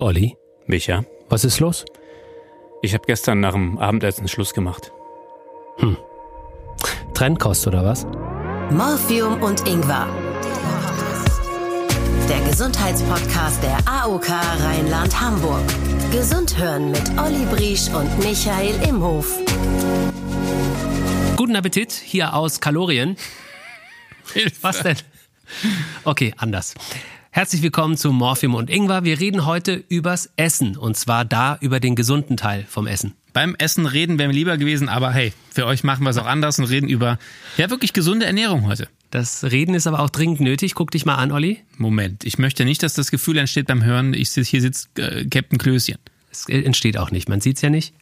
Olli, Micha, was ist los? ich habe gestern nach dem Abendessen Schluss gemacht. Trennkost oder was? Morphium und Ingwer. Der Gesundheitspodcast der AOK Rheinland-Hamburg. Gesund hören mit Olli Briesch und Michael Imhof. Guten Appetit hier aus Kalorien. Was denn? Okay, anders. Herzlich willkommen zu Morphium und Ingwer. Wir reden heute übers Essen und zwar da über den gesunden Teil vom Essen. Beim Essen reden wäre mir lieber gewesen, aber hey, für euch machen wir es auch anders und reden über ja wirklich gesunde Ernährung heute. Das Reden ist aber auch dringend nötig. Guck dich mal an, Olli. Moment, ich möchte nicht, dass das Gefühl entsteht beim Hören, ich sitz- hier sitzt äh, Captain Klößchen. Es entsteht auch nicht, man sieht's ja nicht.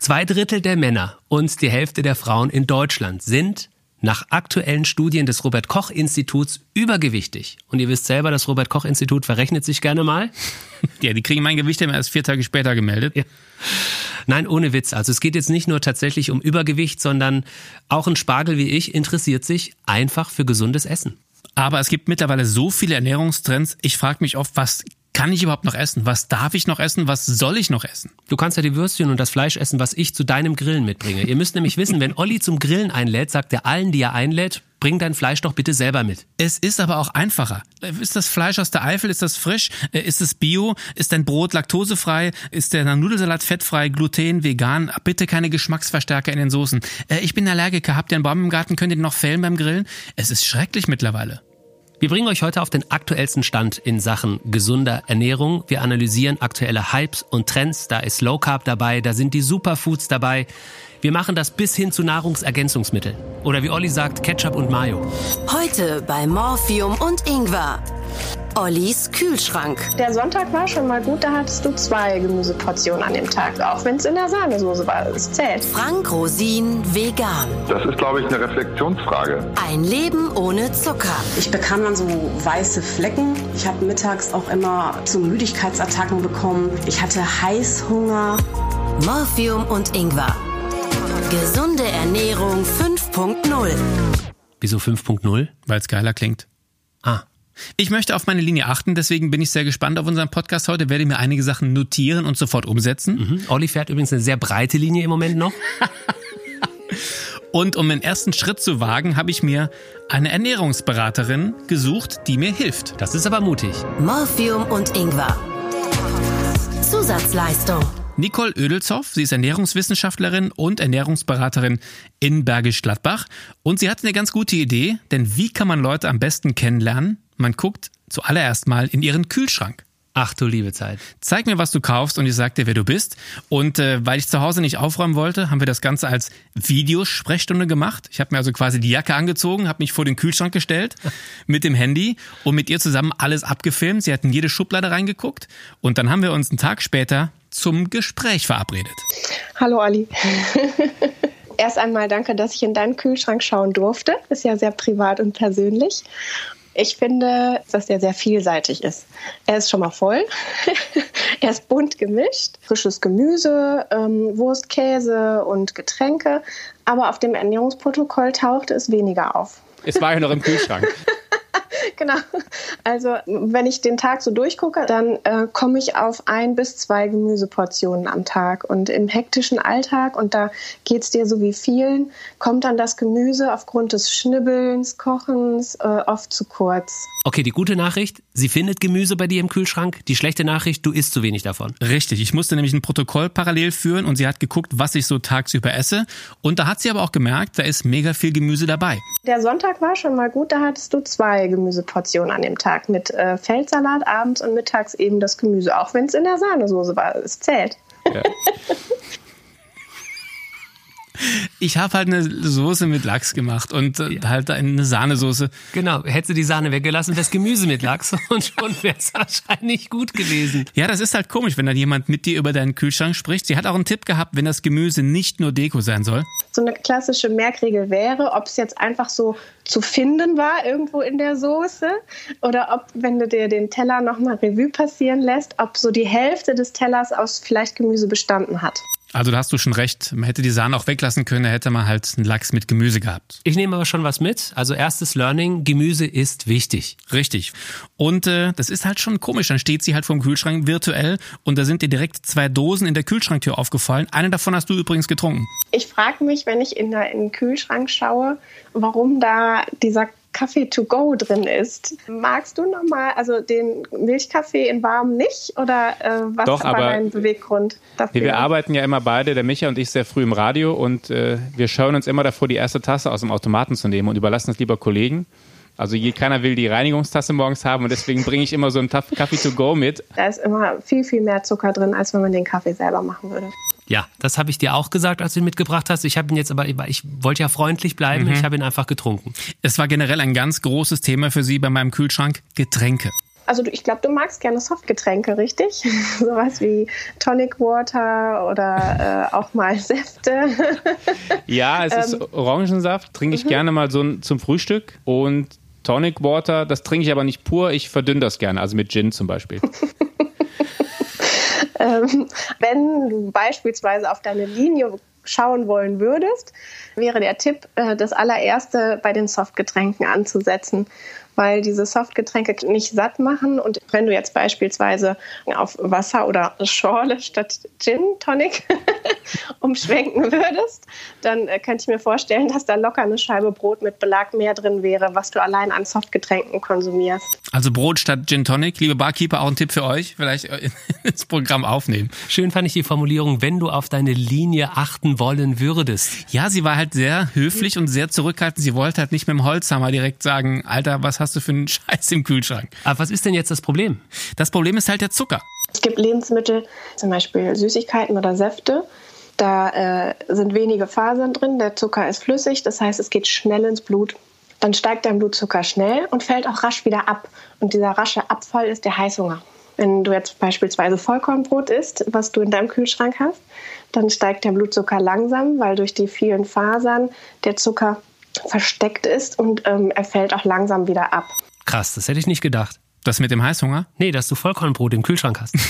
Zwei Drittel der Männer und die Hälfte der Frauen in Deutschland sind nach aktuellen Studien des Robert Koch Instituts übergewichtig. Und ihr wisst selber, das Robert Koch Institut verrechnet sich gerne mal. Ja, die kriegen mein Gewicht immer erst vier Tage später gemeldet. Ja. Nein, ohne Witz. Also es geht jetzt nicht nur tatsächlich um Übergewicht, sondern auch ein Spargel wie ich interessiert sich einfach für gesundes Essen. Aber es gibt mittlerweile so viele Ernährungstrends. Ich frage mich oft, was kann ich überhaupt noch essen? Was darf ich noch essen? Was soll ich noch essen? Du kannst ja die Würstchen und das Fleisch essen, was ich zu deinem Grillen mitbringe. Ihr müsst nämlich wissen, wenn Olli zum Grillen einlädt, sagt er allen, die er einlädt, bring dein Fleisch doch bitte selber mit. Es ist aber auch einfacher. Ist das Fleisch aus der Eifel? Ist das frisch? Äh, Ist es bio? Ist dein Brot laktosefrei? Ist der Nudelsalat fettfrei, gluten, vegan? Bitte keine Geschmacksverstärker in den Soßen. Äh, Ich bin Allergiker. Habt ihr einen Baum im Garten? Könnt ihr den noch fällen beim Grillen? Es ist schrecklich mittlerweile. Wir bringen euch heute auf den aktuellsten Stand in Sachen gesunder Ernährung. Wir analysieren aktuelle Hypes und Trends. Da ist Low Carb dabei, da sind die Superfoods dabei. Wir machen das bis hin zu Nahrungsergänzungsmitteln. Oder wie Olli sagt, Ketchup und Mayo. Heute bei Morphium und Ingwer. Ollis Kühlschrank. Der Sonntag war schon mal gut, da hattest du zwei Gemüseportionen an dem Tag, auch wenn es in der Sahnesoße war. Es zählt. Frank Rosin vegan. Das ist, glaube ich, eine Reflexionsfrage. Ein Leben ohne Zucker. Ich bekam dann so weiße Flecken. Ich habe mittags auch immer so Müdigkeitsattacken bekommen. Ich hatte Heißhunger. Morphium und Ingwer. Gesunde Ernährung 5.0. Wieso 5.0? Weil es geiler klingt. Ah, Ich möchte auf meine Linie achten, deswegen bin ich sehr gespannt auf unseren Podcast heute, werde mir einige Sachen notieren und sofort umsetzen. hm. Olli fährt übrigens eine sehr breite Linie im Moment noch. Und um den ersten Schritt zu wagen, habe ich mir eine Ernährungsberaterin gesucht, die mir hilft. Das ist aber mutig. Morphium und Ingwer. Zusatzleistung. Nicole Ödelzoff, sie ist Ernährungswissenschaftlerin und Ernährungsberaterin in Bergisch Gladbach. Und sie hat eine ganz gute Idee, denn wie kann man Leute am besten kennenlernen? Man guckt zuallererst mal in ihren Kühlschrank. Ach du liebe Zeit. Zeig mir, was du kaufst und ich sag dir, wer du bist. Und äh, weil ich zu Hause nicht aufräumen wollte, haben wir das Ganze als Videosprechstunde gemacht. Ich habe mir also quasi die Jacke angezogen, habe mich vor den Kühlschrank gestellt mit dem Handy und mit ihr zusammen alles abgefilmt. Sie hat in jede Schublade reingeguckt und dann haben wir uns einen Tag später zum Gespräch verabredet. Hallo Olli. Erst einmal danke, dass ich in deinen Kühlschrank schauen durfte. Ist ja sehr privat und persönlich. Ich finde, dass der sehr vielseitig ist. Er ist schon mal voll. er ist bunt gemischt. Frisches Gemüse, ähm, Wurst, Käse und Getränke. Aber auf dem Ernährungsprotokoll taucht es weniger auf. Es war ja noch im Kühlschrank. Genau. Also wenn ich den Tag so durchgucke, dann äh, komme ich auf ein bis zwei Gemüseportionen am Tag. Und im hektischen Alltag, und da geht es dir so wie vielen, kommt dann das Gemüse aufgrund des Schnibbelns, Kochens äh, oft zu kurz. Okay, die gute Nachricht, sie findet Gemüse bei dir im Kühlschrank. Die schlechte Nachricht, du isst zu wenig davon. Richtig, ich musste nämlich ein Protokoll parallel führen und sie hat geguckt, was ich so tagsüber esse. Und da hat sie aber auch gemerkt, da ist mega viel Gemüse dabei. Der Sonntag war schon mal gut, da hattest du zwei Gemüseportionen an dem Tag mit äh, Feldsalat abends und mittags eben das Gemüse, auch wenn es in der Sahnesoße war. Es zählt. Ich habe halt eine Soße mit Lachs gemacht und äh, halt eine Sahnesoße. Genau, hätte die Sahne weggelassen, wäre Gemüse mit Lachs und schon wäre es wahrscheinlich gut gewesen. Ja, das ist halt komisch, wenn dann jemand mit dir über deinen Kühlschrank spricht. Sie hat auch einen Tipp gehabt, wenn das Gemüse nicht nur Deko sein soll. so eine klassische Merkregel wäre, ob es jetzt einfach so zu finden war irgendwo in der Soße oder ob, wenn du dir den Teller nochmal Revue passieren lässt, ob so die Hälfte des Tellers aus vielleicht Gemüse bestanden hat. Also da hast du schon recht. Man hätte die Sahne auch weglassen können, da hätte man halt einen Lachs mit Gemüse gehabt. Ich nehme aber schon was mit. Also erstes Learning, Gemüse ist wichtig. Richtig. Und äh, das ist halt schon komisch. Dann steht sie halt vorm Kühlschrank virtuell und da sind dir direkt zwei Dosen in der Kühlschranktür aufgefallen. Eine davon hast du übrigens getrunken. Ich frage mich, wenn ich in, der, in den Kühlschrank schaue, warum da dieser Kaffee to go drin ist. Magst du nochmal, also den Milchkaffee in warm nicht? Oder äh, was Doch, war aber dein Beweggrund dafür? Wir arbeiten ja immer beide, der Micha und ich, sehr früh im Radio und äh, wir schauen uns immer davor, die erste Tasse aus dem Automaten zu nehmen und überlassen es lieber Kollegen. Also je, keiner will die Reinigungstasse morgens haben und deswegen bringe ich immer so einen Kaffee to go mit. Da ist immer viel, viel mehr Zucker drin, als wenn man den Kaffee selber machen würde. Ja, das habe ich dir auch gesagt, als du ihn mitgebracht hast. Ich habe ihn jetzt aber, ich wollte ja freundlich bleiben, Mhm. ich habe ihn einfach getrunken. Es war generell ein ganz großes Thema für sie bei meinem Kühlschrank, Getränke. Also du, ich glaube, du magst gerne Softgetränke, richtig? Sowas wie Tonic Water oder äh, auch mal Säfte. Ja, es ist Orangensaft, trinke ich gerne mal so ein- zum Frühstück und Tonic Water, das trinke ich aber nicht pur, ich verdünne das gerne, also mit Gin zum Beispiel. Ähm, wenn du beispielsweise auf deine Linie schauen wollen würdest, wäre der Tipp, äh, das allererste bei den Softgetränken anzusetzen, weil diese Softgetränke nicht satt machen. Und wenn du jetzt beispielsweise auf Wasser oder Schorle statt Gin Tonic umschwenken würdest, dann äh, könnte ich mir vorstellen, dass da locker eine Scheibe Brot mit Belag mehr drin wäre, was du allein an Softgetränken konsumierst. Also Brot statt Gin Tonic. Liebe Barkeeper, auch ein Tipp für euch. Vielleicht ins Programm aufnehmen. Schön fand ich die Formulierung, wenn du auf deine Linie achten wollen würdest. Ja, sie war halt sehr höflich und sehr zurückhaltend. Sie wollte halt nicht mit dem Holzhammer direkt sagen, Alter, was hast du für einen Scheiß im Kühlschrank? Aber was ist denn jetzt das Problem? Das Problem ist halt der Zucker. Es gibt Lebensmittel, zum Beispiel Süßigkeiten oder Säfte. Da äh, sind wenige Fasern drin, der Zucker ist flüssig, das heißt, es geht schnell ins Blut. Dann steigt dein Blutzucker schnell und fällt auch rasch wieder ab. Und dieser rasche Abfall ist der Heißhunger. Wenn du jetzt beispielsweise Vollkornbrot isst, was du in deinem Kühlschrank hast, dann steigt der Blutzucker langsam, weil durch die vielen Fasern der Zucker versteckt ist und ähm, er fällt auch langsam wieder ab. Krass, das hätte ich nicht gedacht. Das mit dem Heißhunger. Nee, dass du Vollkornbrot im Kühlschrank hast.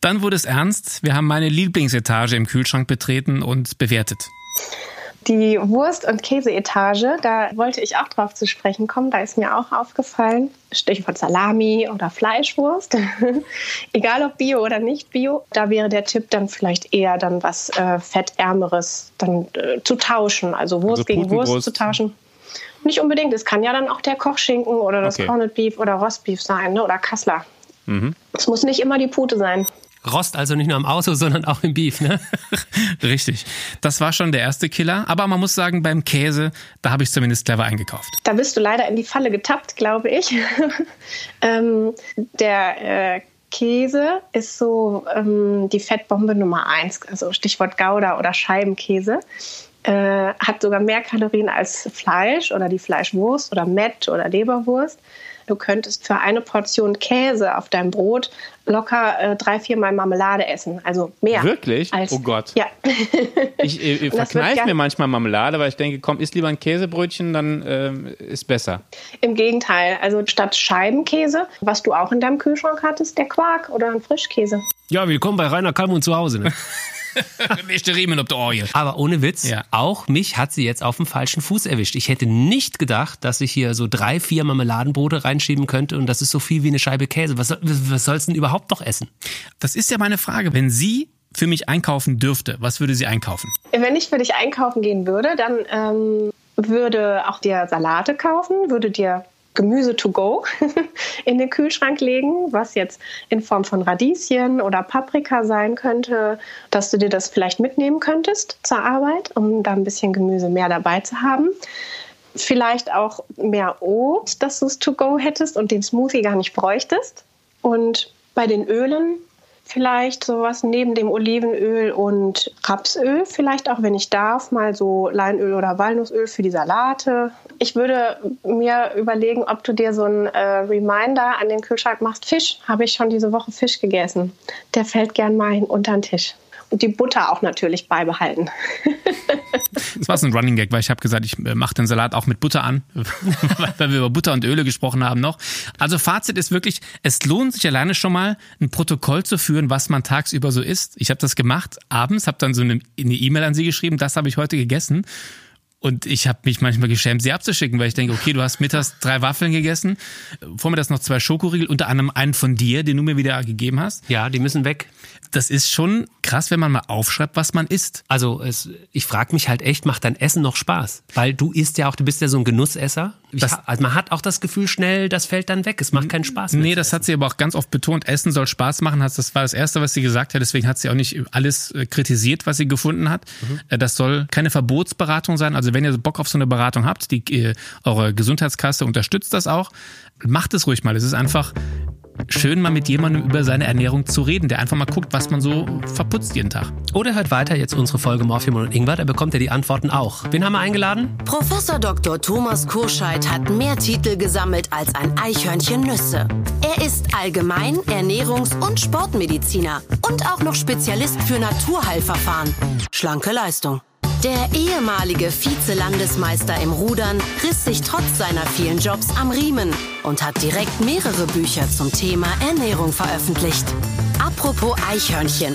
Dann wurde es ernst. Wir haben meine Lieblingsetage im Kühlschrank betreten und bewertet. Die Wurst- und Käseetage, da wollte ich auch drauf zu sprechen kommen. Da ist mir auch aufgefallen, Stichwort Salami oder Fleischwurst, egal ob Bio oder nicht Bio, da wäre der Tipp dann vielleicht eher dann was äh, fettärmeres dann äh, zu tauschen, also Wurst Also gegen Wurst zu tauschen. Nicht unbedingt, es kann ja dann auch der Kochschinken oder das Okay. Corned Beef oder Rostbeef sein ne? oder Kassler. Mhm. Es muss nicht immer die Pute sein. Rost also nicht nur am Auto, sondern auch im Beef, ne? Richtig. Das war schon der erste Killer. Aber man muss sagen, beim Käse, da habe ich zumindest clever eingekauft. Da bist du leider in die Falle getappt, glaube ich. ähm, der äh, Käse ist so ähm, die Fettbombe Nummer eins, also Stichwort Gouda oder Scheibenkäse. Äh, hat sogar mehr Kalorien als Fleisch oder die Fleischwurst oder Mett oder Leberwurst. Du könntest für eine Portion Käse auf deinem Brot locker äh, drei, viermal Marmelade essen. Also mehr. Wirklich? Als, Oh Gott. Ja. Ich, äh, Und verkneife mir manchmal Marmelade, weil ich denke, komm, isst lieber ein Käsebrötchen, dann ähm, ist besser. Im Gegenteil, also statt Scheibenkäse, was du auch in deinem Kühlschrank hattest, der Quark oder ein Frischkäse. Ja, willkommen bei Rainer Kallmund zu Hause, ne? Nächste Riemen ob der Orgel. Aber ohne Witz, Ja. auch mich hat sie jetzt auf dem falschen Fuß erwischt. Ich hätte nicht gedacht, dass ich hier so drei, vier Marmeladenbrote reinschieben könnte und das ist so viel wie eine Scheibe Käse. Was, was sollst du denn überhaupt noch essen? Das ist ja meine Frage. Wenn sie für mich einkaufen dürfte, was würde sie einkaufen? Wenn ich für dich einkaufen gehen würde, dann ähm, würde auch dir Salate kaufen, würde dir Gemüse to go in den Kühlschrank legen, was jetzt in Form von Radieschen oder Paprika sein könnte, dass du dir das vielleicht mitnehmen könntest zur Arbeit, um da ein bisschen Gemüse mehr dabei zu haben. Vielleicht auch mehr Obst, dass du es to go hättest und den Smoothie gar nicht bräuchtest. Und bei den Ölen vielleicht sowas neben dem Olivenöl und Rapsöl, vielleicht auch, wenn ich darf, mal so Leinöl oder Walnussöl für die Salate. Ich würde mir überlegen, ob du dir so einen äh, Reminder an den Kühlschrank machst. Fisch, habe ich schon diese Woche Fisch gegessen. Der fällt gern mal unter den Tisch. die Butter auch natürlich beibehalten. Das war so ein Running Gag, weil ich habe gesagt, ich äh, mache den Salat auch mit Butter an, weil wir über Butter und Öle gesprochen haben noch. Also Fazit ist wirklich, es lohnt sich alleine schon mal, ein Protokoll zu führen, was man tagsüber so isst. Ich habe das gemacht abends, habe dann so eine E-Mail an sie geschrieben, das habe ich heute gegessen. Und ich habe mich manchmal geschämt, sie abzuschicken, weil ich denke, okay, du hast mittags drei Waffeln gegessen, vor mir das noch zwei Schokoriegel, unter anderem einen von dir, den du mir wieder gegeben hast. Ja, die müssen weg. Das ist schon krass, wenn man mal aufschreibt, was man isst. Also es, ich frage mich halt echt, macht dein Essen noch Spaß? Weil du isst ja auch, du bist ja so ein Genussesser. Das- also man hat auch das Gefühl schnell, das fällt dann weg. Es macht keinen Spaß mehr. Nee, das hat sie aber auch ganz oft betont. Essen soll Spaß machen. Das war das Erste, was sie gesagt hat. Deswegen hat sie auch nicht alles äh, kritisiert, was sie gefunden hat. Äh, Das soll keine Verbotsberatung sein. Also wenn ihr Bock auf so eine Beratung habt, die äh, eure Gesundheitskasse unterstützt das auch. Macht es ruhig mal. Es ist einfach schön, mal mit jemandem über seine Ernährung zu reden, der einfach mal guckt, was man so verputzt jeden Tag. Oder hört weiter jetzt unsere Folge Morphium und Ingwer, da bekommt ihr die Antworten auch. Wen haben wir eingeladen? Professor Dr. Thomas Kurscheid hat mehr Titel gesammelt als ein Eichhörnchen Nüsse. Er ist Allgemein-, Ernährungs- und Sportmediziner und auch noch Spezialist für Naturheilverfahren. Schlanke Leistung. Der ehemalige Vize-Landesmeister im Rudern riss sich trotz seiner vielen Jobs am Riemen und hat direkt mehrere Bücher zum Thema Ernährung veröffentlicht. Apropos Eichhörnchen.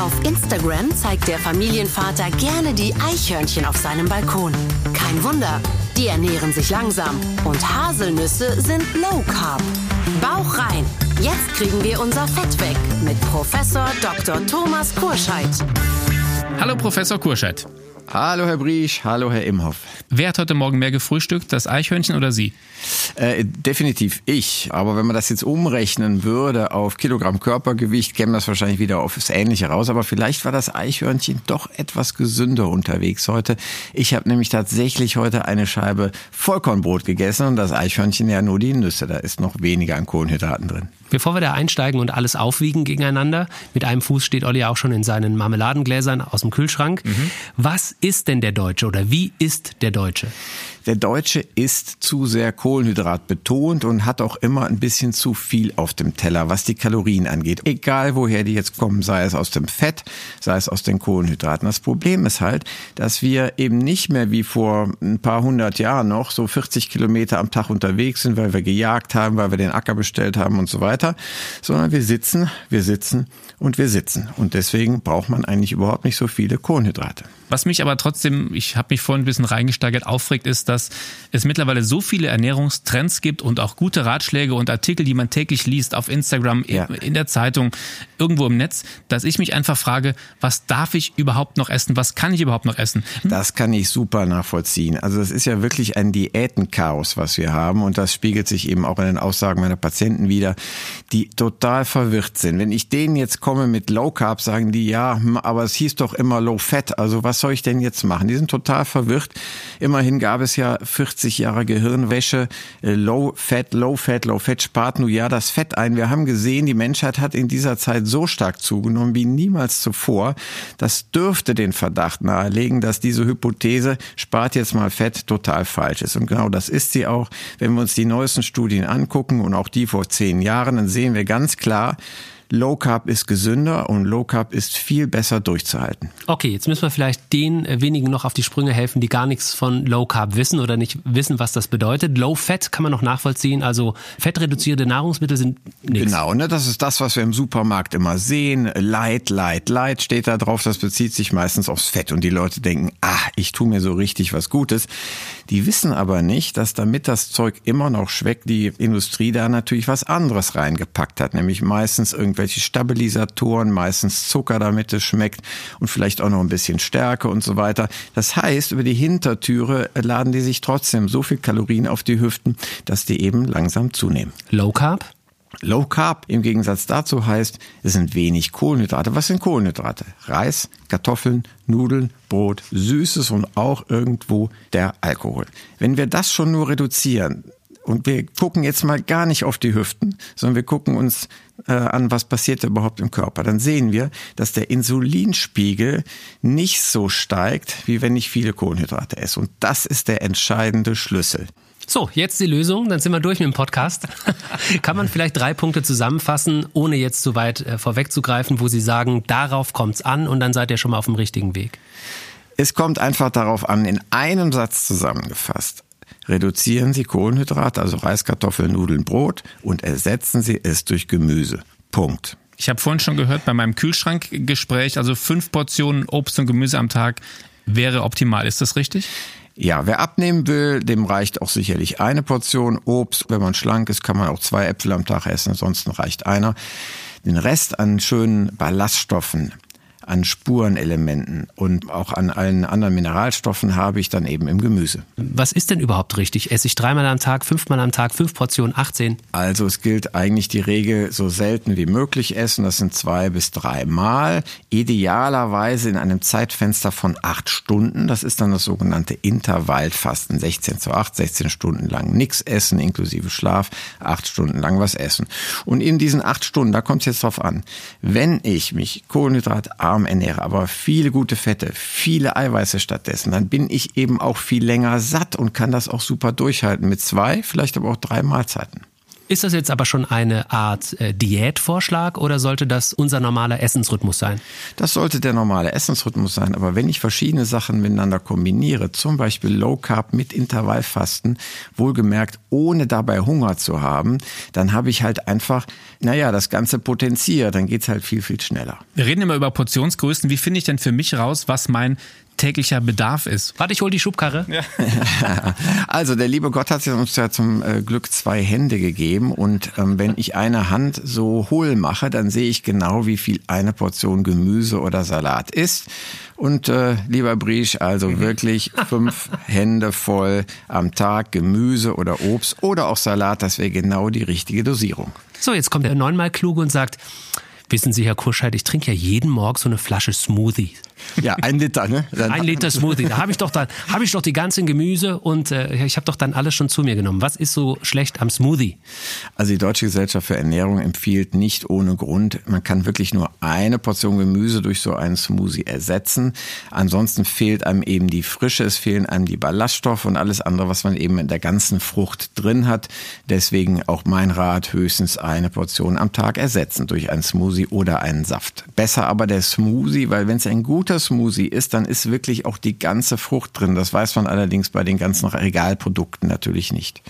Auf Instagram zeigt der Familienvater gerne die Eichhörnchen auf seinem Balkon. Kein Wunder, die ernähren sich langsam und Haselnüsse sind Low Carb. Bauch rein. Jetzt kriegen wir unser Fett weg mit Professor Dr. Thomas Kurscheid. Hallo Professor Kurscheid. Hallo Herr Briesch, hallo Herr Imhoff. Wer hat heute Morgen mehr gefrühstückt, das Eichhörnchen oder Sie? Äh, definitiv ich. Aber wenn man das jetzt umrechnen würde auf Kilogramm Körpergewicht, käme das wahrscheinlich wieder aufs Ähnliche raus. Aber vielleicht war das Eichhörnchen doch etwas gesünder unterwegs heute. Ich habe nämlich tatsächlich heute eine Scheibe Vollkornbrot gegessen und das Eichhörnchen ja nur die Nüsse. Da ist noch weniger an Kohlenhydraten drin. Bevor wir da einsteigen und alles aufwiegen gegeneinander, mit einem Fuß steht Olli auch schon in seinen Marmeladengläsern aus dem Kühlschrank. Was ist denn der Deutsche oder wie ist der Deutsche? Der Deutsche isst zu sehr Kohlenhydrat betont und hat auch immer ein bisschen zu viel auf dem Teller, was die Kalorien angeht. Egal woher die jetzt kommen, sei es aus dem Fett, sei es aus den Kohlenhydraten. Das Problem ist halt, dass wir eben nicht mehr wie vor ein paar hundert Jahren noch so 40 Kilometer am Tag unterwegs sind, weil wir gejagt haben, weil wir den Acker bestellt haben und so weiter, sondern wir sitzen, wir sitzen und wir sitzen. Und deswegen braucht man eigentlich überhaupt nicht so viele Kohlenhydrate. Was mich aber trotzdem, ich habe mich vorhin ein bisschen reingesteigert, aufregt, ist, dass es mittlerweile so viele Ernährungstrends gibt und auch gute Ratschläge und Artikel, die man täglich liest auf Instagram, Ja. in der Zeitung, irgendwo im Netz, dass ich mich einfach frage, was darf ich überhaupt noch essen? Was kann ich überhaupt noch essen? Das kann ich super nachvollziehen. Also es ist ja wirklich ein Diätenchaos, was wir haben und das spiegelt sich eben auch in den Aussagen meiner Patienten wieder, die total verwirrt sind. Wenn ich denen jetzt komme mit Low Carb, sagen die, ja, hm, aber es hieß doch immer Low Fat, also was soll ich denn jetzt machen? Die sind total verwirrt. Immerhin gab es ja 40 Jahre Gehirnwäsche, äh, Low Fat, Low Fat, Low Fat spart nur ja das Fett ein. Wir haben gesehen, die Menschheit hat in dieser Zeit so stark zugenommen wie niemals zuvor. Das dürfte den Verdacht nahelegen, dass diese Hypothese, spart jetzt mal Fett, total falsch ist. Und genau das ist sie auch. Wenn wir uns die neuesten Studien angucken und auch die vor zehn Jahren, dann sehen wir ganz klar, Low Carb ist gesünder und Low Carb ist viel besser durchzuhalten. Okay, jetzt müssen wir vielleicht den äh, wenigen noch auf die Sprünge helfen, die gar nichts von Low Carb wissen oder nicht wissen, was das bedeutet. Low Fat kann man noch nachvollziehen, also fettreduzierte Nahrungsmittel sind nichts. Genau, ne, das ist das, was wir im Supermarkt immer sehen. Light, light, light steht da drauf. Das bezieht sich meistens aufs Fett. Und die Leute denken, ah, ich tue mir so richtig was Gutes. Die wissen aber nicht, dass damit das Zeug immer noch schmeckt, die Industrie da natürlich was anderes reingepackt hat. Nämlich meistens irgendwelche Stabilisatoren, meistens Zucker, damit es schmeckt und vielleicht auch noch ein bisschen Stärke und so weiter. Das heißt, über die Hintertüre laden die sich trotzdem so viel Kalorien auf die Hüften, dass die eben langsam zunehmen. Low Carb? Low Carb im Gegensatz dazu heißt, es sind wenig Kohlenhydrate. Was sind Kohlenhydrate? Reis, Kartoffeln, Nudeln, Brot, Süßes und auch irgendwo der Alkohol. Wenn wir das schon nur reduzieren, und wir gucken jetzt mal gar nicht auf die Hüften, sondern wir gucken uns äh, an, was passiert überhaupt im Körper. Dann sehen wir, dass der Insulinspiegel nicht so steigt, wie wenn ich viele Kohlenhydrate esse. Und das ist der entscheidende Schlüssel. So, jetzt die Lösung, dann sind wir durch mit dem Podcast. Kann man vielleicht drei Punkte zusammenfassen, ohne jetzt zu weit äh, vorwegzugreifen, wo Sie sagen, darauf kommt's an und dann seid ihr schon mal auf dem richtigen Weg? Es kommt einfach darauf an, in einem Satz zusammengefasst. Reduzieren Sie Kohlenhydrate, also Reis, Kartoffeln, Nudeln, Brot und ersetzen Sie es durch Gemüse. Punkt. Ich habe vorhin schon gehört bei meinem Kühlschrankgespräch, also fünf Portionen Obst und Gemüse am Tag wäre optimal. Ist das richtig? Ja, wer abnehmen will, dem reicht auch sicherlich eine Portion Obst. Wenn man schlank ist, kann man auch zwei Äpfel am Tag essen, ansonsten reicht einer. Den Rest an schönen Ballaststoffen an Spurenelementen und auch an allen anderen Mineralstoffen habe ich dann eben im Gemüse. Was ist denn überhaupt richtig? Esse ich dreimal am Tag, fünfmal am Tag, fünf Portionen, 18? Also es gilt eigentlich die Regel, so selten wie möglich essen. Das sind zwei bis dreimal. Idealerweise in einem Zeitfenster von acht Stunden. Das ist dann das sogenannte Intervallfasten. 16 zu 8, 16 Stunden lang nichts essen, inklusive Schlaf, acht Stunden lang was essen. Und in diesen acht Stunden, da kommt es jetzt drauf an, wenn ich mich kohlenhydratarm arm ernähre, aber viele gute Fette, viele Eiweiße stattdessen, dann bin ich eben auch viel länger satt und kann das auch super durchhalten mit zwei, vielleicht aber auch drei Mahlzeiten. Ist das jetzt aber schon eine Art äh, Diätvorschlag oder sollte das unser normaler Essensrhythmus sein? Das sollte der normale Essensrhythmus sein. Aber wenn ich verschiedene Sachen miteinander kombiniere, zum Beispiel Low Carb mit Intervallfasten, wohlgemerkt ohne dabei Hunger zu haben, dann habe ich halt einfach, naja, das Ganze potenziert. Dann geht's halt viel, viel schneller. Wir reden immer über Portionsgrößen. Wie finde ich denn für mich raus, was mein täglicher Bedarf ist. Warte, ich hol die Schubkarre. Ja. also der liebe Gott hat uns ja zum äh, Glück zwei Hände gegeben und ähm, wenn ich eine Hand so hohl mache, dann sehe ich genau, wie viel eine Portion Gemüse oder Salat ist. Und äh, lieber Briesch, also mhm. wirklich fünf Hände voll am Tag Gemüse oder Obst oder auch Salat, das wäre genau die richtige Dosierung. So, jetzt kommt der neunmal kluge und sagt, wissen Sie, Herr Kurscheid, ich trinke ja jeden Morgen so eine Flasche Smoothie. Ja, ein Liter, ne? Dann ein Liter Smoothie. Da habe ich doch dann habe ich doch die ganzen Gemüse und äh, ich habe doch dann alles schon zu mir genommen. Was ist so schlecht am Smoothie? Also die Deutsche Gesellschaft für Ernährung empfiehlt nicht ohne Grund, man kann wirklich nur eine Portion Gemüse durch so einen Smoothie ersetzen. Ansonsten fehlt einem eben die Frische, es fehlen einem die Ballaststoffe und alles andere, was man eben in der ganzen Frucht drin hat. Deswegen auch mein Rat, höchstens eine Portion am Tag ersetzen durch einen Smoothie oder einen Saft. Besser aber der Smoothie, weil wenn es ein guter Smoothie ist, dann ist wirklich auch die ganze Frucht drin. Das weiß man allerdings bei den ganzen Regalprodukten natürlich nicht.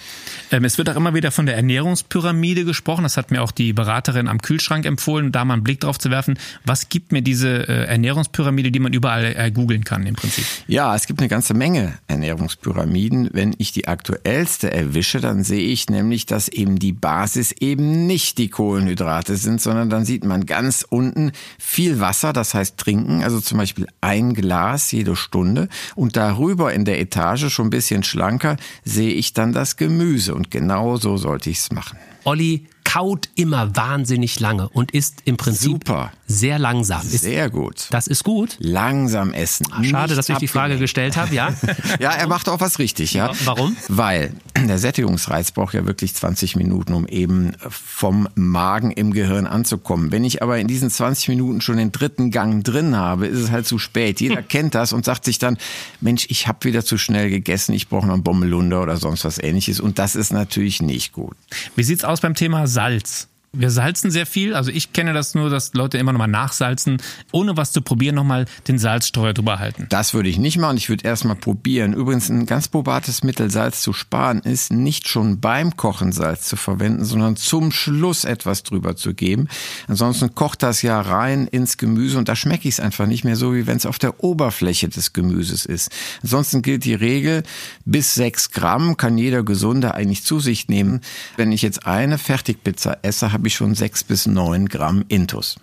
Ähm, es wird auch immer wieder von der Ernährungspyramide gesprochen. Das hat mir auch die Beraterin am Kühlschrank empfohlen, da mal einen Blick drauf zu werfen. Was gibt mir diese äh, Ernährungspyramide, die man überall äh, googeln kann im Prinzip? Ja, es gibt eine ganze Menge Ernährungspyramiden. Wenn ich die aktuellste erwische, dann sehe ich nämlich, dass eben die Basis eben nicht die Kohlenhydrate sind, sondern dann sieht man ganz unten viel Wasser, das heißt trinken, also zum Beispiel Beispiel ein Glas jede Stunde und darüber in der Etage schon ein bisschen schlanker sehe ich dann das Gemüse und genau so sollte ich es machen. Olli kaut immer wahnsinnig lange und ist im Prinzip Super. sehr langsam. Ist, sehr gut. Das ist gut. Langsam essen. Ach, schade, dass ich die Frage gestellt habe, ja. ja, er macht auch was richtig, ja. Warum? Weil der Sättigungsreiz braucht ja wirklich 20 Minuten, um eben vom Magen im Gehirn anzukommen. Wenn ich aber in diesen 20 Minuten schon den dritten Gang drin habe, ist es halt zu spät. Jeder kennt das und sagt sich dann, Mensch, ich habe wieder zu schnell gegessen, ich brauche noch einen Bommelunder oder sonst was ähnliches und das ist natürlich nicht gut. Wie sieht's aus beim Thema Salz. Wir salzen sehr viel. Also ich kenne das nur, dass Leute immer nochmal nachsalzen, ohne was zu probieren, nochmal den Salzsteuer drüber halten. Das würde ich nicht machen. Ich würde erstmal probieren. Übrigens, ein ganz probates Mittel, Salz zu sparen, ist nicht schon beim Kochen Salz zu verwenden, sondern zum Schluss etwas drüber zu geben. Ansonsten kocht das ja rein ins Gemüse und da schmecke ich es einfach nicht mehr so, wie wenn es auf der Oberfläche des Gemüses ist. Ansonsten gilt die Regel, bis sechs Gramm kann jeder Gesunde eigentlich zu sich nehmen. Wenn ich jetzt eine Fertigpizza esse, habe ich schon sechs bis neun Gramm Intus.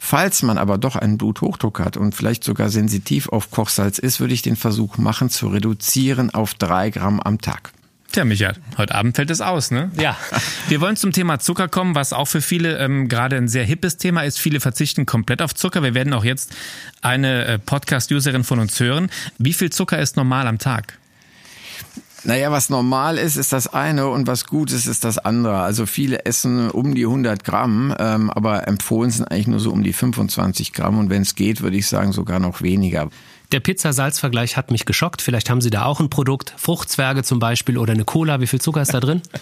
Falls man aber doch einen Bluthochdruck hat und vielleicht sogar sensitiv auf Kochsalz ist, würde ich den Versuch machen, zu reduzieren auf drei Gramm am Tag. Tja, Michael, heute Abend fällt es aus, ne? Ja. Wir wollen zum Thema Zucker kommen, was auch für viele ähm, gerade ein sehr hippes Thema ist. Viele verzichten komplett auf Zucker. Wir werden auch jetzt eine äh, Podcast-Userin von uns hören. Wie viel Zucker ist normal am Tag? Naja, was normal ist, ist das eine und was gut ist, ist das andere. Also viele essen um die 100 Gramm, ähm, aber empfohlen sind eigentlich nur so um die 25 Gramm und wenn es geht, würde ich sagen sogar noch weniger. Der Pizza-Salz-Vergleich hat mich geschockt. Vielleicht haben Sie da auch ein Produkt, Fruchtzwerge zum Beispiel oder eine Cola. Wie viel Zucker ist da drin?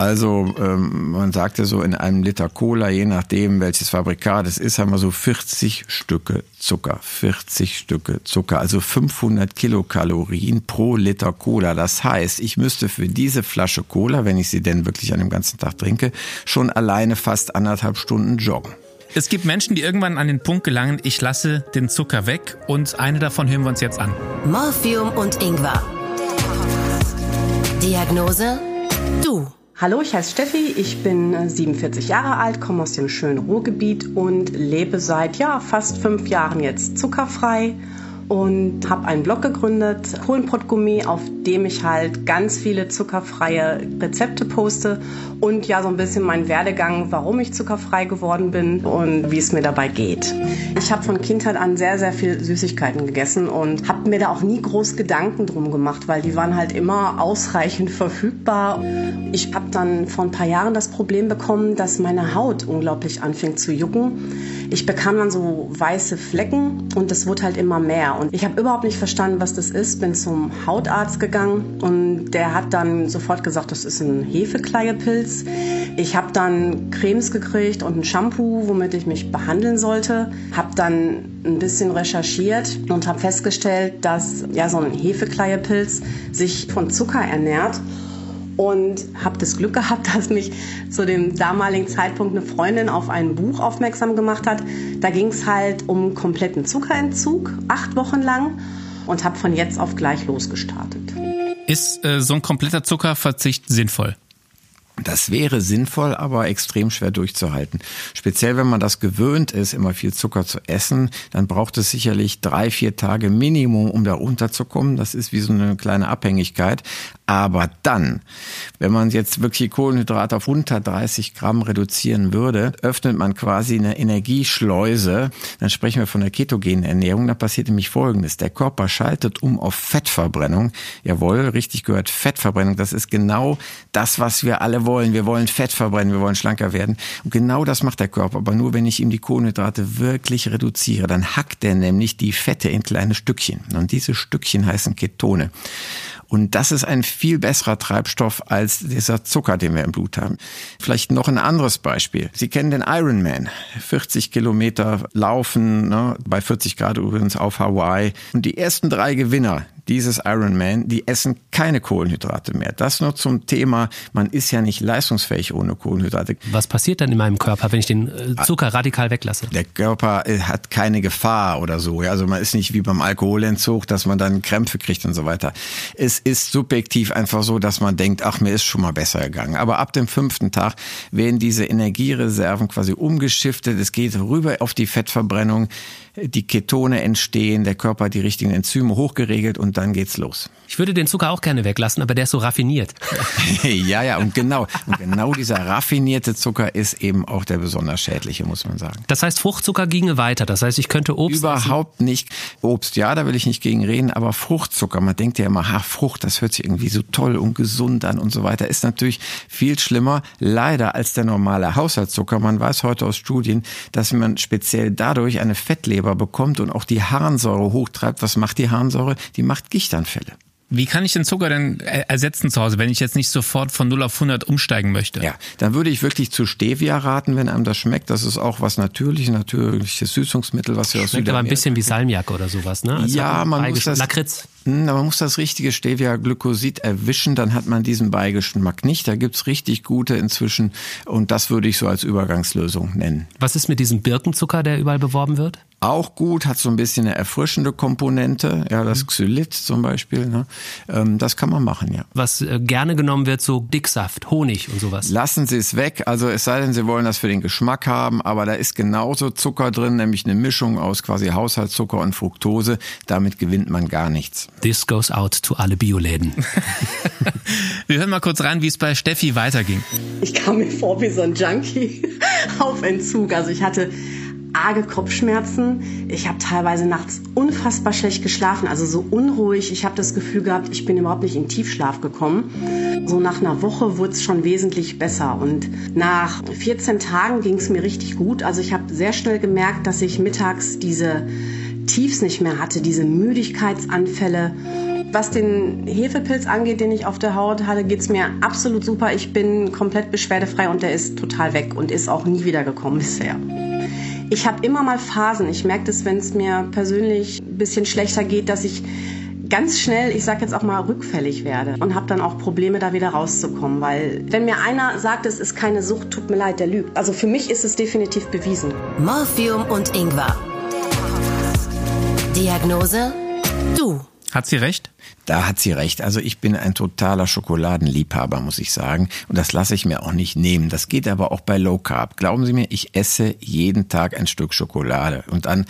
Also ähm, man sagte so in einem Liter Cola, je nachdem welches Fabrikat es ist, haben wir so 40 Stücke Zucker. 40 Stücke Zucker, also 500 Kilokalorien pro Liter Cola. Das heißt, ich müsste für diese Flasche Cola, wenn ich sie denn wirklich an dem ganzen Tag trinke, schon alleine fast anderthalb Stunden joggen. Es gibt Menschen, die irgendwann an den Punkt gelangen, ich lasse den Zucker weg und eine davon hören wir uns jetzt an. Morphium und Ingwer. Diagnose? Du. Hallo, ich heiße Steffi, ich bin 47 Jahre alt, komme aus dem schönen Ruhrgebiet und lebe seit ja, fast fünf Jahren jetzt zuckerfrei und habe einen Blog gegründet, Kohlenpott-Gummi, auf dem ich halt ganz viele zuckerfreie Rezepte poste und ja so ein bisschen meinen Werdegang, warum ich zuckerfrei geworden bin und wie es mir dabei geht. Ich habe von Kindheit an sehr, sehr viel Süßigkeiten gegessen und habe mir da auch nie groß Gedanken drum gemacht, weil die waren halt immer ausreichend verfügbar. Ich habe dann vor ein paar Jahren das Problem bekommen, dass meine Haut unglaublich anfing zu jucken. Ich bekam dann so weiße Flecken und es wurde halt immer mehr. Und ich habe überhaupt nicht verstanden, was das ist. Bin zum Hautarzt gegangen und der hat dann sofort gesagt, das ist ein Hefekleiepilz. Ich habe dann Cremes gekriegt und ein Shampoo, womit ich mich behandeln sollte. Habe dann ein bisschen recherchiert und habe festgestellt, dass ja so ein Hefekleiepilz sich von Zucker ernährt und habe das Glück gehabt, dass mich zu dem damaligen Zeitpunkt eine Freundin auf ein Buch aufmerksam gemacht hat. Da ging es halt um kompletten Zuckerentzug, acht Wochen lang und habe von jetzt auf gleich losgestartet. Ist äh, so ein kompletter Zuckerverzicht sinnvoll? Das wäre sinnvoll, aber extrem schwer durchzuhalten. Speziell wenn man das gewöhnt ist, immer viel Zucker zu essen, dann braucht es sicherlich drei, vier Tage Minimum, um da runterzukommen. Das ist wie so eine kleine Abhängigkeit. Aber dann, wenn man jetzt wirklich Kohlenhydrate auf unter 30 Gramm reduzieren würde, öffnet man quasi eine Energieschleuse. Dann sprechen wir von der ketogenen Ernährung. Da passiert nämlich Folgendes. Der Körper schaltet um auf Fettverbrennung. Jawohl, richtig gehört Fettverbrennung. Das ist genau das, was wir alle wollen. Wir wollen Fett verbrennen, wir wollen schlanker werden. Und genau das macht der Körper. Aber nur, wenn ich ihm die Kohlenhydrate wirklich reduziere, dann hackt er nämlich die Fette in kleine Stückchen. Und diese Stückchen heißen Ketone. Und das ist ein viel besserer Treibstoff als dieser Zucker, den wir im Blut haben. Vielleicht noch ein anderes Beispiel. Sie kennen den Ironman. 40 Kilometer laufen, ne, bei 40 Grad übrigens auf Hawaii. Und die ersten drei Gewinner, dieses Ironman, die essen keine Kohlenhydrate mehr. Das nur zum Thema, man ist ja nicht leistungsfähig ohne Kohlenhydrate. Was passiert dann in meinem Körper, wenn ich den äh, Zucker radikal weglasse? Der Körper äh, hat keine Gefahr oder so. Also man ist nicht wie beim Alkoholentzug, dass man dann Krämpfe kriegt und so weiter. Es ist subjektiv einfach so, dass man denkt, ach, mir ist schon mal besser gegangen. Aber ab dem fünften Tag werden diese Energiereserven quasi umgeschiftet. Es geht rüber auf die Fettverbrennung die Ketone entstehen, der Körper hat die richtigen Enzyme hochgeregelt und dann geht's los. Ich würde den Zucker auch gerne weglassen, aber der ist so raffiniert. ja, ja, und genau, und genau dieser raffinierte Zucker ist eben auch der besonders schädliche, muss man sagen. Das heißt, Fruchtzucker ginge weiter. Das heißt, ich könnte Obst Überhaupt essen. nicht. Obst, ja, da will ich nicht gegen reden, aber Fruchtzucker, man denkt ja immer, ha, Frucht, das hört sich irgendwie so toll und gesund an und so weiter, ist natürlich viel schlimmer, leider, als der normale Haushaltszucker. Man weiß heute aus Studien, dass man speziell dadurch eine Fettleber bekommt und auch die Harnsäure hochtreibt. Was macht die Harnsäure? Die macht Gichtanfälle. Wie kann ich den Zucker denn ersetzen zu Hause, wenn ich jetzt nicht sofort von 0 auf 100 umsteigen möchte? Ja, dann würde ich wirklich zu Stevia raten, wenn einem das schmeckt. Das ist auch was natürliches, natürliches Süßungsmittel, was wir aus Schmeckt aber ein bisschen wie Salmiak oder sowas, ne? Also ja, man muss das, Lakritz. Hm, man muss das richtige Stevia-Glykosid erwischen, dann hat man diesen Beigeschmack nicht. Da gibt's richtig gute inzwischen und das würde ich so als Übergangslösung nennen. Was ist mit diesem Birkenzucker, der überall beworben wird? Auch gut, hat so ein bisschen eine erfrischende Komponente, ja, das Xylit zum Beispiel. Ne? Ähm, das kann man machen, ja. Was äh, gerne genommen wird, so Dicksaft, Honig und sowas. Lassen Sie es weg, also es sei denn, Sie wollen das für den Geschmack haben, aber da ist genauso Zucker drin, nämlich eine Mischung aus quasi Haushaltszucker und Fructose. Damit gewinnt man gar nichts. This goes out to alle Bioläden. Wir hören mal kurz rein, wie es bei Steffi weiterging. Ich kam mir vor wie so ein Junkie auf Entzug. Also ich hatte arge Kopfschmerzen. Ich habe teilweise nachts unfassbar schlecht geschlafen, also so unruhig. Ich habe das Gefühl gehabt, ich bin überhaupt nicht in Tiefschlaf gekommen. So nach einer Woche wurde es schon wesentlich besser und nach 14 Tagen ging es mir richtig gut. Also ich habe sehr schnell gemerkt, dass ich mittags diese Tiefs nicht mehr hatte, diese Müdigkeitsanfälle. Was den Hefepilz angeht, den ich auf der Haut hatte, geht es mir absolut super. Ich bin komplett beschwerdefrei und der ist total weg und ist auch nie wieder gekommen bisher. Ich habe immer mal Phasen. Ich merke das, wenn es mir persönlich ein bisschen schlechter geht, dass ich ganz schnell, ich sag jetzt auch mal, rückfällig werde und habe dann auch Probleme, da wieder rauszukommen. Weil wenn mir einer sagt, es ist keine Sucht, tut mir leid, der lügt. Also für mich ist es definitiv bewiesen. Morphium und Ingwer. Diagnose? Du. Hat sie recht? Da hat sie recht. Also ich bin ein totaler Schokoladenliebhaber, muss ich sagen. Und das lasse ich mir auch nicht nehmen. Das geht aber auch bei Low Carb. Glauben Sie mir, ich esse jeden Tag ein Stück Schokolade. Und dann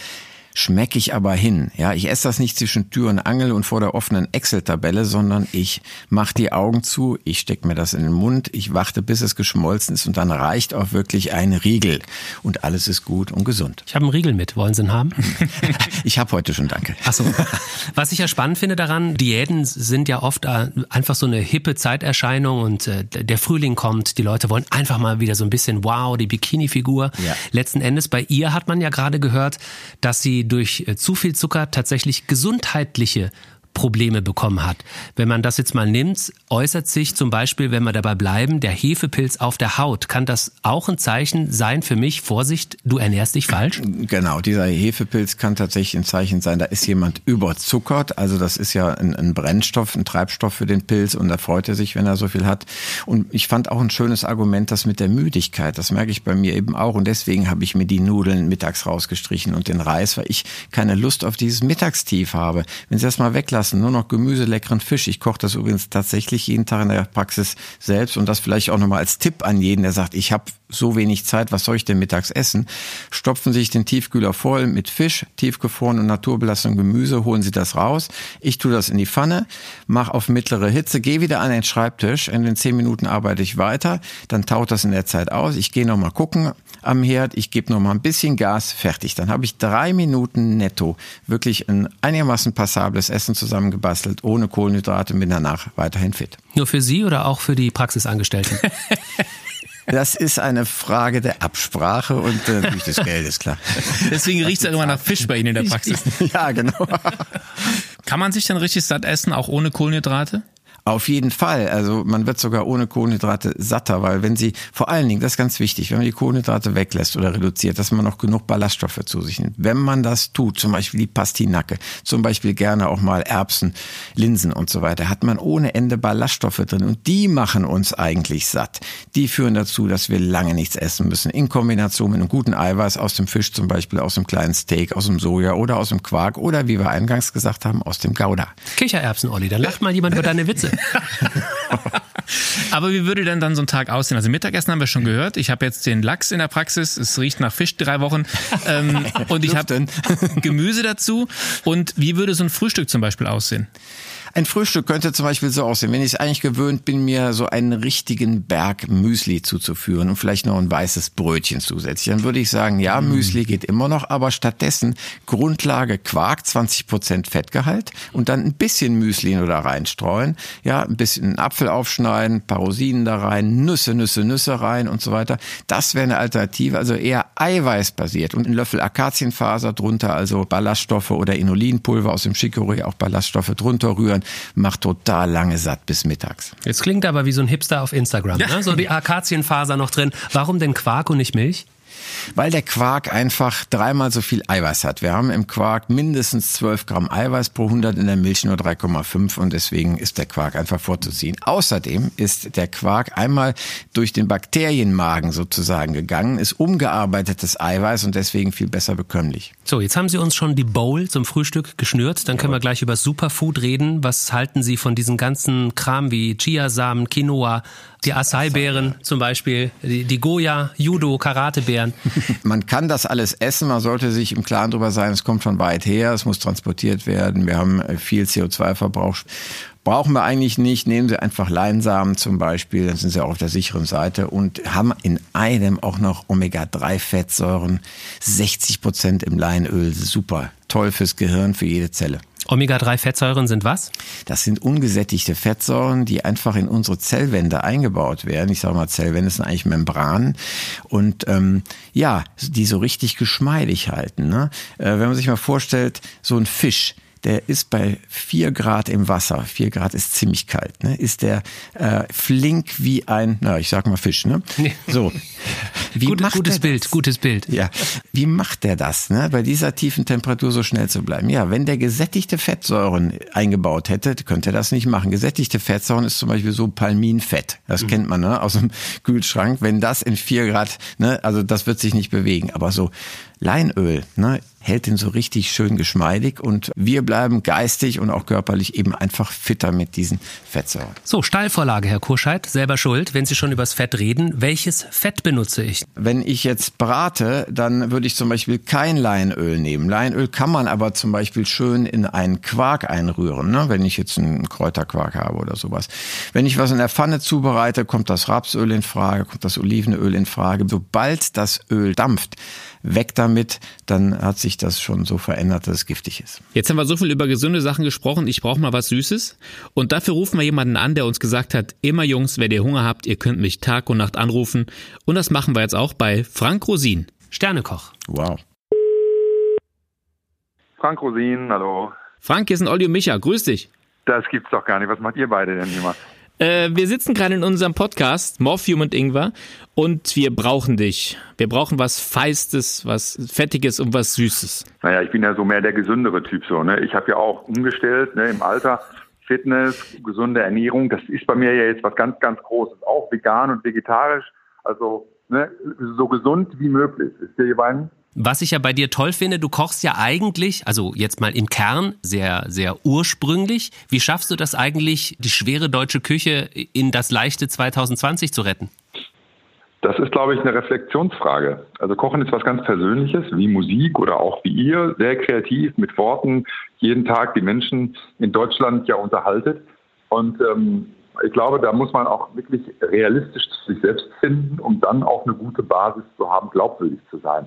schmecke ich aber hin. Ja, ich esse das nicht zwischen Tür und Angel und vor der offenen Excel-Tabelle, sondern ich mache die Augen zu, ich stecke mir das in den Mund, ich warte, bis es geschmolzen ist und dann reicht auch wirklich ein Riegel und alles ist gut und gesund. Ich habe einen Riegel mit. Wollen Sie ihn haben? ich habe heute schon, danke. Ach so. Was ich ja spannend finde daran, Diäten sind ja oft äh, einfach so eine hippe Zeiterscheinung und äh, der Frühling kommt, die Leute wollen einfach mal wieder so ein bisschen wow, die Bikini-Figur. Ja. Letzten Endes bei ihr hat man ja gerade gehört, dass sie durch äh, zu viel Zucker tatsächlich gesundheitliche Probleme bekommen hat. Wenn man das jetzt mal nimmt, äußert sich zum Beispiel, wenn wir dabei bleiben, der Hefepilz auf der Haut. Kann das auch ein Zeichen sein für mich? Vorsicht, du ernährst dich falsch? Genau, dieser Hefepilz kann tatsächlich ein Zeichen sein, da ist jemand überzuckert. Also das ist ja ein, ein Brennstoff, ein Treibstoff für den Pilz und da freut er sich, wenn er so viel hat. Und ich fand auch ein schönes Argument, das mit der Müdigkeit. Das merke ich bei mir eben auch und deswegen habe ich mir die Nudeln mittags rausgestrichen und den Reis, weil ich keine Lust auf dieses Mittagstief habe. Wenn Sie das mal weglassen, lassen. Nur noch Gemüse, leckeren Fisch. Ich koche das übrigens tatsächlich jeden Tag in der Praxis selbst und das vielleicht auch nochmal als Tipp an jeden, der sagt, ich habe so wenig Zeit, was soll ich denn mittags essen? Stopfen Sie sich den Tiefkühler voll mit Fisch, tiefgefroren und naturbelassenem Gemüse, holen Sie das raus. Ich tue das in die Pfanne, mache auf mittlere Hitze, gehe wieder an den Schreibtisch. In den zehn Minuten arbeite ich weiter, dann taut das in der Zeit aus. Ich gehe nochmal gucken am Herd, ich gebe nochmal ein bisschen Gas, fertig. Dann habe ich drei Minuten netto wirklich ein einigermaßen passables Essen zusammengebastelt, ohne Kohlenhydrate, bin danach weiterhin fit. Nur für Sie oder auch für die Praxisangestellten? Das ist eine Frage der Absprache und äh, natürlich des Geldes, klar. Deswegen riecht es ja immer nach Fisch bei Ihnen in der Praxis. Ja, genau. Kann man sich dann richtig satt essen, auch ohne Kohlenhydrate? Auf jeden Fall. Also man wird sogar ohne Kohlenhydrate satter, weil wenn sie, vor allen Dingen, das ist ganz wichtig, wenn man die Kohlenhydrate weglässt oder reduziert, dass man noch genug Ballaststoffe zu sich nimmt. Wenn man das tut, zum Beispiel die Pastinacke, zum Beispiel gerne auch mal Erbsen, Linsen und so weiter, hat man ohne Ende Ballaststoffe drin und die machen uns eigentlich satt. Die führen dazu, dass wir lange nichts essen müssen. In Kombination mit einem guten Eiweiß aus dem Fisch zum Beispiel, aus dem kleinen Steak, aus dem Soja oder aus dem Quark oder wie wir eingangs gesagt haben, aus dem Gouda. Kichererbsen, Olli, da lacht mal jemand über deine Witze. Aber wie würde denn dann so ein Tag aussehen? Also Mittagessen haben wir schon gehört. Ich habe jetzt den Lachs in der Praxis. Es riecht nach Fisch drei Wochen. Ähm, und ich habe Gemüse dazu. Und wie würde so ein Frühstück zum Beispiel aussehen? Ein Frühstück könnte zum Beispiel so aussehen, wenn ich es eigentlich gewöhnt bin, mir so einen richtigen Berg Müsli zuzuführen und vielleicht noch ein weißes Brötchen zusätzlich, dann würde ich sagen, ja, mm. Müsli geht immer noch, aber stattdessen Grundlage Quark, 20 Prozent Fettgehalt und dann ein bisschen Müsli da reinstreuen, ja, ein bisschen Apfel aufschneiden, paar Rosinen da rein, Nüsse, Nüsse, Nüsse rein und so weiter. Das wäre eine Alternative, also eher eiweißbasiert und ein Löffel Akazienfaser drunter, also Ballaststoffe oder Inulinpulver aus dem Chicorée, auch Ballaststoffe drunter rühren Kindern macht total lange satt bis mittags. Jetzt klingt aber wie so ein Hipster auf Instagram, ja. ne? so die Akazienfaser noch drin. Warum denn Quark und nicht Milch? Weil der Quark einfach dreimal so viel Eiweiß hat. Wir haben im Quark mindestens 12 Gramm Eiweiß pro 100, in der Milch nur 3,5 und deswegen ist der Quark einfach vorzuziehen. Außerdem ist der Quark einmal durch den Bakterienmagen sozusagen gegangen, ist umgearbeitetes Eiweiß und deswegen viel besser bekömmlich. So, jetzt haben Sie uns schon die Bowl zum Frühstück geschnürt. Dann können wir gleich über Superfood reden. Was halten Sie von diesem ganzen Kram wie Chiasamen, Quinoa, die Acai-Beeren zum Beispiel, die, die Goya, Judo, Karate-Beeren. Man kann das alles essen, man sollte sich im Klaren darüber sein, es kommt von weit her, es muss transportiert werden, wir haben äh, viel CO2-Verbrauch. Brauchen wir eigentlich nicht. Nehmen Sie einfach Leinsamen zum Beispiel, dann sind Sie auch auf der sicheren Seite und haben in einem auch noch Omega-3-Fettsäuren, 60 Prozent im Leinöl. Super toll fürs Gehirn, für jede Zelle. Omega-3-Fettsäuren sind was? Das sind ungesättigte Fettsäuren, die einfach in unsere Zellwände eingebaut werden. Ich sage mal, Zellwände sind eigentlich Membranen und ähm, ja, die so richtig geschmeidig halten. Ne? Äh, wenn man sich mal vorstellt, so ein Fisch, der ist bei vier Grad im Wasser, vier Grad ist ziemlich kalt, ne? ist der äh, flink wie ein, na ich sag mal Fisch, ne? So. Wie Gut, gutes Bild, das? gutes Bild. Ja, wie macht der das, ne? bei dieser tiefen Temperatur so schnell zu bleiben? Ja, wenn der gesättigte Fettsäuren eingebaut hätte, könnte er das nicht machen. Gesättigte Fettsäuren ist zum Beispiel so Palminfett, das mhm. kennt man ne? aus dem Kühlschrank. Wenn das in vier Grad, ne? also das wird sich nicht bewegen, aber so Leinöl, ne? Hält den so richtig schön geschmeidig und wir bleiben geistig und auch körperlich eben einfach fitter mit diesen Fettsäuren. So, Steilvorlage, Herr Kurscheid, selber schuld, wenn Sie schon übers Fett reden. Welches Fett benutze ich? Wenn ich jetzt brate, dann würde ich zum Beispiel kein Leinöl nehmen. Leinöl kann man aber zum Beispiel schön in einen Quark einrühren, ne? wenn ich jetzt einen Kräuterquark habe oder sowas. Wenn ich was in der Pfanne zubereite, kommt das Rapsöl in Frage, kommt das Olivenöl in Frage. Sobald das Öl dampft, weg damit, dann hat sich das schon so verändert, dass es giftig ist. Jetzt haben wir so viel über gesunde Sachen gesprochen, ich brauche mal was Süßes. Und dafür rufen wir jemanden an, der uns gesagt hat, immer Jungs, wenn ihr Hunger habt, ihr könnt mich Tag und Nacht anrufen. Und das machen wir jetzt auch bei Frank Rosin. Sternekoch. Wow. Frank Rosin, hallo. Frank, hier sind Olli und Micha, grüß dich. Das gibt's doch gar nicht. Was macht ihr beide denn immer? Äh, wir sitzen gerade in unserem Podcast, Morphium und Ingwer, und wir brauchen dich. Wir brauchen was Feistes, was Fettiges und was Süßes. Naja, ich bin ja so mehr der gesündere Typ so. Ne? Ich habe ja auch umgestellt ne, im Alter. Fitness, gesunde Ernährung, das ist bei mir ja jetzt was ganz, ganz Großes. Auch vegan und vegetarisch. Also ne, so gesund wie möglich. Ist dir beiden? Was ich ja bei dir toll finde, du kochst ja eigentlich, also jetzt mal im Kern, sehr, sehr ursprünglich. Wie schaffst du das eigentlich, die schwere deutsche Küche in das leichte 2020 zu retten? Das ist, glaube ich, eine Reflexionsfrage. Also Kochen ist was ganz Persönliches, wie Musik oder auch wie ihr, sehr kreativ mit Worten, jeden Tag die Menschen in Deutschland ja unterhaltet. Und ähm, ich glaube, da muss man auch wirklich realistisch sich selbst finden, um dann auch eine gute Basis zu haben, glaubwürdig zu sein.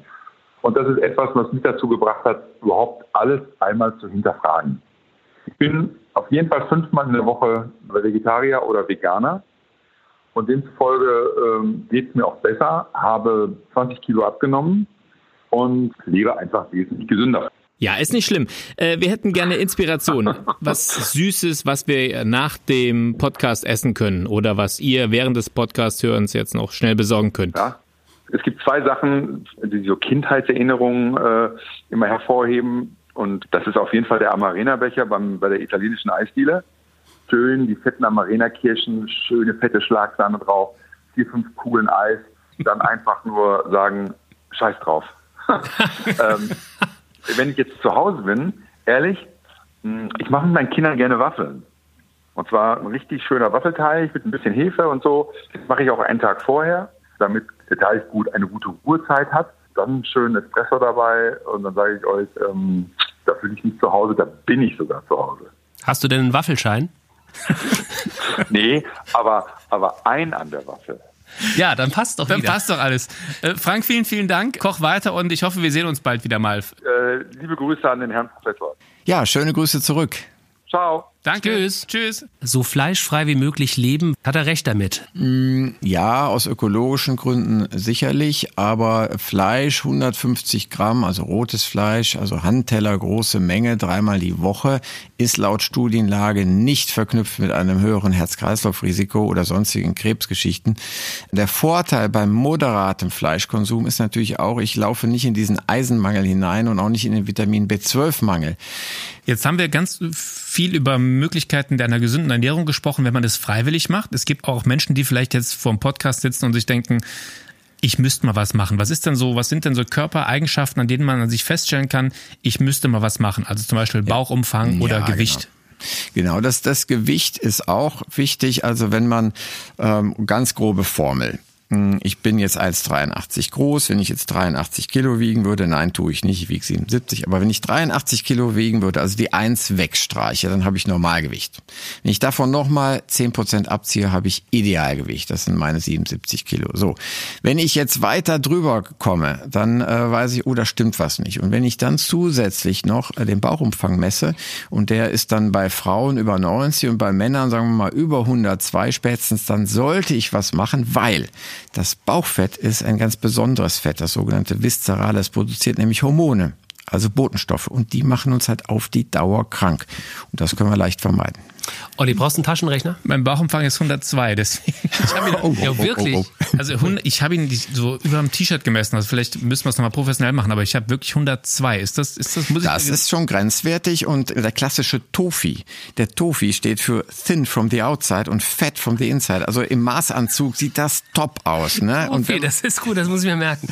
Und das ist etwas, was mich dazu gebracht hat, überhaupt alles einmal zu hinterfragen. Ich bin auf jeden Fall fünfmal in der Woche Vegetarier oder Veganer. Und demzufolge ähm, geht es mir auch besser, habe 20 Kilo abgenommen und lebe einfach wesentlich gesünder. Ja, ist nicht schlimm. Äh, wir hätten gerne Inspiration. Was Süßes, was wir nach dem Podcast essen können oder was ihr während des Podcast-Hörens jetzt noch schnell besorgen könnt. Ja, es gibt zwei Sachen, die so Kindheitserinnerungen äh, immer hervorheben. Und das ist auf jeden Fall der Amarena-Becher beim, bei der italienischen Eisdiele. Schön, die fetten Amarena-Kirschen, schöne fette Schlagsahne drauf, vier, fünf Kugeln Eis. Dann einfach nur sagen, scheiß drauf. ähm, wenn ich jetzt zu Hause bin, ehrlich, hm, ich mache mit meinen Kindern gerne Waffeln. Und zwar ein richtig schöner Waffelteig mit ein bisschen Hefe und so. Das mache ich auch einen Tag vorher damit der Teig gut eine gute Ruhezeit hat. Dann schön Espresso dabei und dann sage ich euch, ähm, da fühle ich mich zu Hause, da bin ich sogar zu Hause. Hast du denn einen Waffelschein? nee, aber, aber ein an der Waffel. Ja, dann passt doch Dann wieder. passt doch alles. Äh, Frank, vielen, vielen Dank. Koch weiter und ich hoffe, wir sehen uns bald wieder mal. Äh, liebe Grüße an den Herrn Professor. Ja, schöne Grüße zurück. Ciao. Danke. Tschüss. Tschüss. So fleischfrei wie möglich leben, hat er recht damit? Mm, ja, aus ökologischen Gründen sicherlich, aber Fleisch 150 Gramm, also rotes Fleisch, also Handteller, große Menge, dreimal die Woche, ist laut Studienlage nicht verknüpft mit einem höheren Herz-Kreislauf-Risiko oder sonstigen Krebsgeschichten. Der Vorteil beim moderaten Fleischkonsum ist natürlich auch, ich laufe nicht in diesen Eisenmangel hinein und auch nicht in den Vitamin B12-Mangel. Jetzt haben wir ganz viel über Möglichkeiten einer gesunden Ernährung gesprochen, wenn man das freiwillig macht. Es gibt auch Menschen, die vielleicht jetzt vor dem Podcast sitzen und sich denken, ich müsste mal was machen. Was ist denn so, was sind denn so Körpereigenschaften, an denen man an sich feststellen kann, ich müsste mal was machen? Also zum Beispiel Bauchumfang ja, oder ja, Gewicht. Genau. Genau, das, das Gewicht ist auch wichtig. Also wenn man ähm, ganz grobe Formel. Hm, ich bin jetzt 1,83 groß, wenn ich jetzt 83 Kilo wiegen würde, nein, tue ich nicht, ich wiege 77, aber wenn ich 83 Kilo wiegen würde, also die 1 wegstreiche, dann habe ich Normalgewicht. Wenn ich davon nochmal 10% abziehe, habe ich Idealgewicht, das sind meine 77 Kilo. So, wenn ich jetzt weiter drüber komme, dann äh, weiß ich, oh, da stimmt was nicht. Und wenn ich dann zusätzlich noch äh, den Bauchumfang messe und der ist dann bei Frauen über 90 und bei Männern, sagen wir mal, über 102 spätestens, dann sollte ich was machen, weil das Bauchfett ist ein ganz besonderes Fett, das sogenannte Viszerale. Es produziert nämlich Hormone, also Botenstoffe. Und die machen uns halt auf die Dauer krank. Und das können wir leicht vermeiden. Olli, brauchst du einen Taschenrechner? Mein Bauchumfang ist 102, deswegen. Ich hab ihn, oh, ja, wirklich? Oh, oh, also 100, ich habe ihn so über dem T-Shirt gemessen. Also vielleicht müssen wir es nochmal professionell machen, aber ich habe wirklich 102. Ist das, ist das, muss ich Das ist schon grenzwertig und der klassische Tofi. Der Tofi steht für thin from the outside und fat from the inside. Also im Maßanzug sieht das top aus, ne? Okay, und das ist gut, das muss ich mir merken.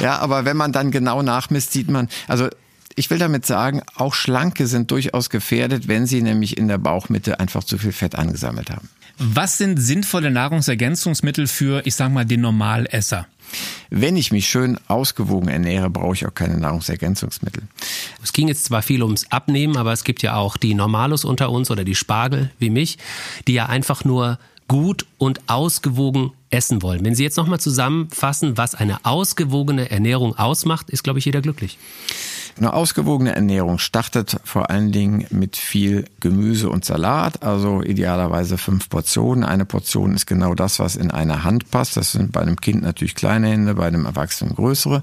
Ja, aber wenn man dann genau nachmisst, sieht man, also ich will damit sagen, auch Schlanke sind durchaus gefährdet, wenn sie nämlich in der Bauchmitte einfach zu viel Fett angesammelt haben. Was sind sinnvolle Nahrungsergänzungsmittel für, ich sag mal, den Normalesser? Wenn ich mich schön ausgewogen ernähre, brauche ich auch keine Nahrungsergänzungsmittel. Es ging jetzt zwar viel ums Abnehmen, aber es gibt ja auch die Normalos unter uns oder die Spargel wie mich, die ja einfach nur gut und ausgewogen essen wollen. Wenn Sie jetzt nochmal zusammenfassen, was eine ausgewogene Ernährung ausmacht, ist, glaube ich, jeder glücklich. Eine ausgewogene Ernährung startet vor allen Dingen mit viel Gemüse und Salat, also idealerweise fünf Portionen. Eine Portion ist genau das, was in eine Hand passt. Das sind bei einem Kind natürlich kleine Hände, bei einem Erwachsenen größere.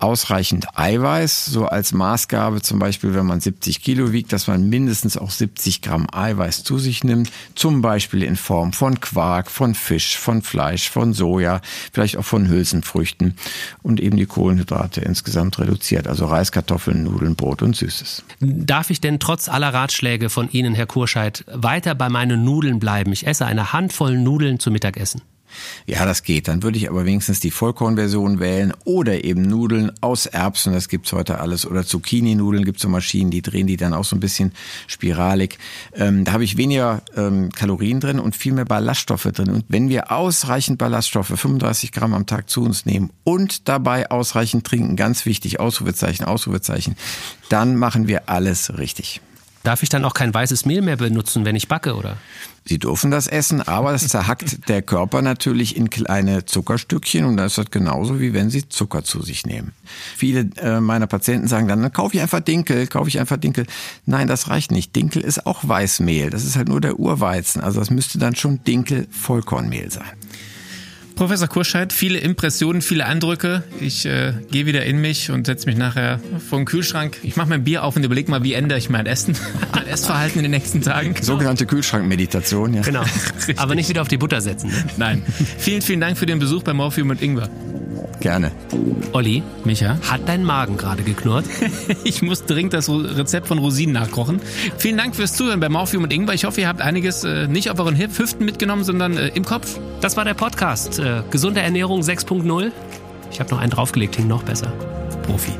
Ausreichend Eiweiß, so als Maßgabe zum Beispiel, wenn man 70 Kilo wiegt, dass man mindestens auch 70 Gramm Eiweiß zu sich nimmt. Zum Beispiel in Form von Quark, von Fisch, von Fleisch, von Soja, vielleicht auch von Hülsenfrüchten und eben die Kohlenhydrate insgesamt reduziert. Also Reis, Kartoffeln, Kartoffeln, Nudeln, Brot und Süßes. Darf ich denn trotz aller Ratschläge von Ihnen, Herr Kurscheid, weiter bei meinen Nudeln bleiben? Ich esse eine Handvoll Nudeln zum Mittagessen. Ja, das geht. Dann würde ich aber wenigstens die Vollkornversion wählen oder eben Nudeln aus Erbsen, das gibt's heute alles. Oder Zucchini-Nudeln gibt's so Maschinen, die drehen die dann auch so ein bisschen spiralig. Ähm, da habe ich weniger ähm, Kalorien drin und viel mehr Ballaststoffe drin. Und wenn wir ausreichend Ballaststoffe, 35 Gramm am Tag zu uns nehmen und dabei ausreichend trinken, ganz wichtig, Ausrufezeichen, Ausrufezeichen, dann machen wir alles richtig. Darf ich dann auch kein weißes Mehl mehr benutzen, wenn ich backe, oder? Sie dürfen das essen, aber das zerhackt der Körper natürlich in kleine Zuckerstückchen und das ist das genauso wie wenn Sie Zucker zu sich nehmen. Viele äh, meiner Patienten sagen dann, dann kaufe ich einfach Dinkel, kaufe ich einfach Dinkel. Nein, das reicht nicht. Dinkel ist auch Weißmehl. Das ist halt nur der Urweizen. Also das müsste dann schon Dinkel Vollkornmehl sein. Professor Kurscheid, viele Impressionen, viele Eindrücke. Ich äh, gehe wieder in mich und setze mich nachher vor den Kühlschrank. Ich mache mein Bier auf und überlege mal, wie ändere ich mein Essen, mein Essverhalten in den nächsten Tagen. Sogenannte Kühlschrankmeditation, ja. Genau. Aber nicht wieder auf die Butter setzen. Ne? Nein. Vielen, vielen Dank für den Besuch bei Morphium und Ingwer. Gerne. Olli, Micha, hat dein Magen gerade geknurrt? ich muss dringend das Rezept von Rosinen nachkochen. Vielen Dank fürs Zuhören bei Morphium und Ingwer. Ich hoffe, ihr habt einiges äh, nicht auf euren Hüften mitgenommen, sondern äh, im Kopf. Das war der Podcast. Äh, gesunde Ernährung 6.0. Ich habe noch einen draufgelegt, klingt noch besser. Profi.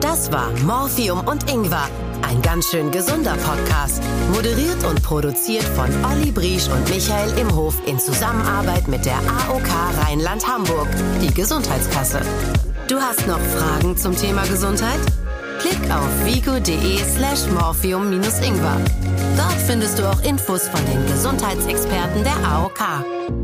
Das war Morphium und Ingwer. Ein ganz schön gesunder Podcast. Moderiert und produziert von Olli Briesch und Michael Imhof in Zusammenarbeit mit der AOK Rheinland-Hamburg, die Gesundheitskasse. Du hast noch Fragen zum Thema Gesundheit? Klick auf vigo.de slash morphium-ingwer. Dort findest du auch Infos von den Gesundheitsexperten der AOK.